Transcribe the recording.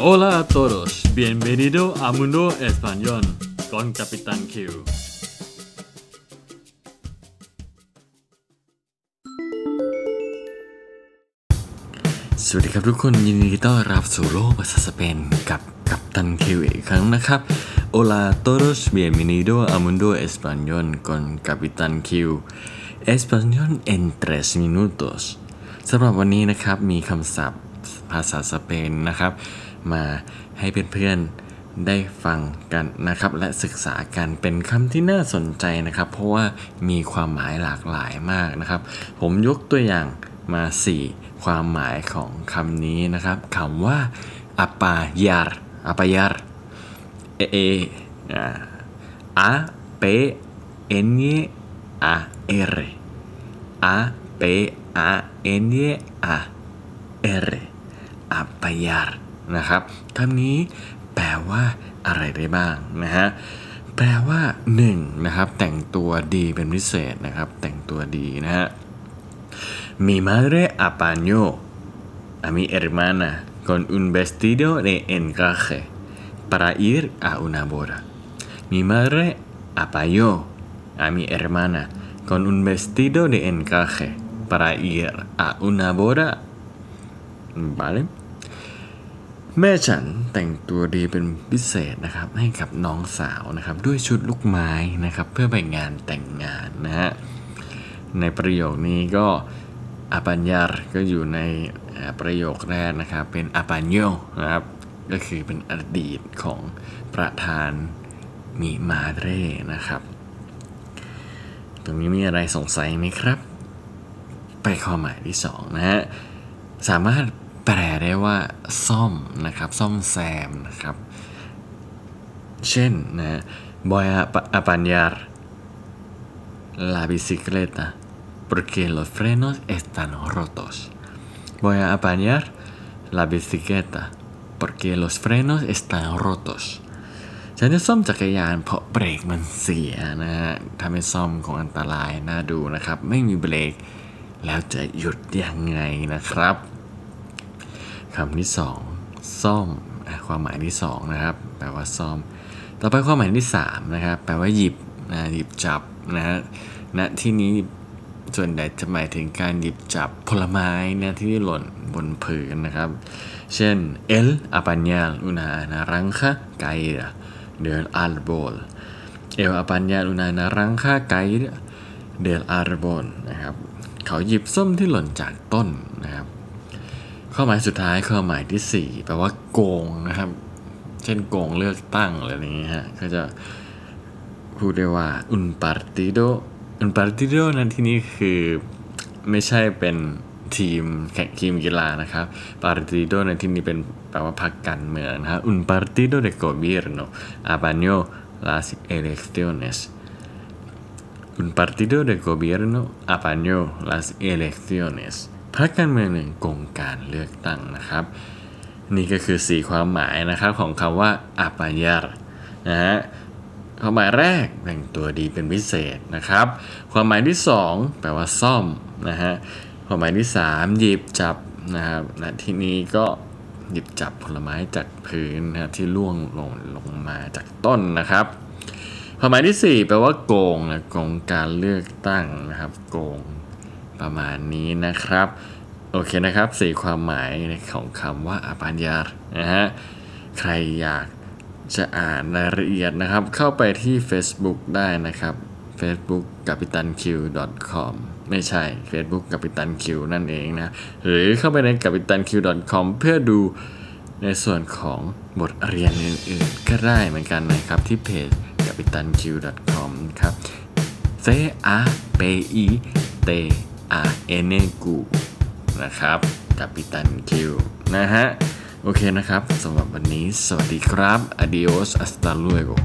Hola a todos, bienvenido a Mundo Español con Capitán Q. สวัสดีครับทุกคนยินดีต้อนรับสู่โลกภาษาสเปนกับกัปตันคิวอีกครั้งนะครับ Hola a todos, bienvenido a Mundo Español con Capitán Q Español en 3 minutos สำหรับวันนี้นะครับมีคำศัพท์ภาษาสเปนนะครับ มาให้เพื่อนๆได้ฟังกันนะครับ และศึกษากันเป็นคำที่น่าสนใจนะครับ เพราะว่ามีความหมายหลากหลายมากนะครับ ผมยกตัวอย่างมา 4 ความหมายของคำนี้นะครับคำว่า apayar apayar e e a p n a r a p a n a r apayar นยอารอปาหยาร นะครับคำนี้แปลว่าอะไรได้บ้างนะฮะแปลว่า1นะครับแต่งตัวดีเป็นพิเศษนะครับแต่งตัวดีนะฮะ Mi madre apañó a mi hermana con un vestido de encaje para ir a una boda. Mi madre apañó a mi hermana con un vestido de encaje para ir a una boda. ¿Vale? แม่ฉันแต่งตัวดีเป็นพิเศษนะครับให้กับน้องสาวนะครับด้วยชุดลูกไม้นะครับเพื่อไปงานแต่งงานนะฮะในประโยคนี้ก็อาปัญญาก็อยู่ในประโยคแรกนะครับเป็นอาปัญโยนะครับก็คือเป็นอดีตของประธานมีมาเร่นะครับ ตรงนี้มีอะไรสงสัยไหมครับ ไปข้อหมายที่สองนะฮะสามารถ แปลได้ว่าซ่อมนะครับซ่อมแซมนะครับ เช่นนะ voy a apañar la bicicleta porque los frenos están rotos voy a apañar la bicicleta porque los frenos están rotos ฉันจะซ่อมจักรยานเพราะเบรกมันเสียนะฮะถ้าไม่ซ่อมคงอันตรายน่าดูนะครับ ไม่มีเบรกแล้วจะหยุดยังไงนะครับ คำที่สองซ่อมความหมายที่สองนะครับ แปลว่าซ่อม ต่อไปความหมายที่สามนะครับ แปลว่าหยิบนะหยิบจับนะฮะณที่นี้ส่วนใหญ่จะหมายถึงการหยิบจับผลไม้นะที่หล่นบนผืนนะครับ เช่น el apañar una naranja caída del árbol el apañar una naranja caída del árbol นะครับ เขาหยิบส้มที่หล่นจากต้นนะครับ ข้อหมายสุดท้ายข้อหมายที่ 4 แปลว่าโกงนะครับ เช่นโกงเลือกตั้งอะไรอย่างนี้ยฮะก็จะพูดได้ว่า un partido un partido นั้นที่นี้คือไม่ใช่เป็นทีมแข่งทีมกีฬานะครับ partido ในที่นี้เป็นแปลว่าพรรคการเมืองนะฮะ un partido de gobierno apañó las elecciones un partido de gobierno apañó las elecciones พรรคการเมืองหนึ่งโกงการเลือกตั้งนะครับ นี่ก็คือ 4 ความหมายนะครับของคำว่าอาปายารนะฮะความหมายแรกแต่งตัวดีเป็นพิเศษนะครับ ความหมายที่ 2 แปลว่าซ่อมนะฮะความหมายที่ 3 หยิบจับนะครับณที่นี้ก็หยิบจับผลไม้จากพื้นนะที่ล่วงลงลงมาจากต้นนะครับ ความหมายที่ 4 แปลว่าโกงนะโกงการเลือกตั้งนะครับ โกง ประมาณนี้นะครับ โอเคนะครับสี่ความหมายของคำว่าอปัญญานะฮะใครอยากจะอ่านรายละเอียดนะครับ เข้าไปที่ Facebook ได้นะครับ Facebook กัปตัน q.com ไม่ใช่ Facebook กัปตัน q นั่นเองนะ หรือเข้าไปในกัปตัน q.com เพื่อดูในส่วนของบทเรียนอื่นๆ ก็ได้เหมือนกันนะครับที่เพจกัปตัน q.com ครับ C A P I T A N G นะครับกัปตันคิวนะฮะ โอเคนะครับสำหรับวันนี้สวัสดีครับ adios hasta luego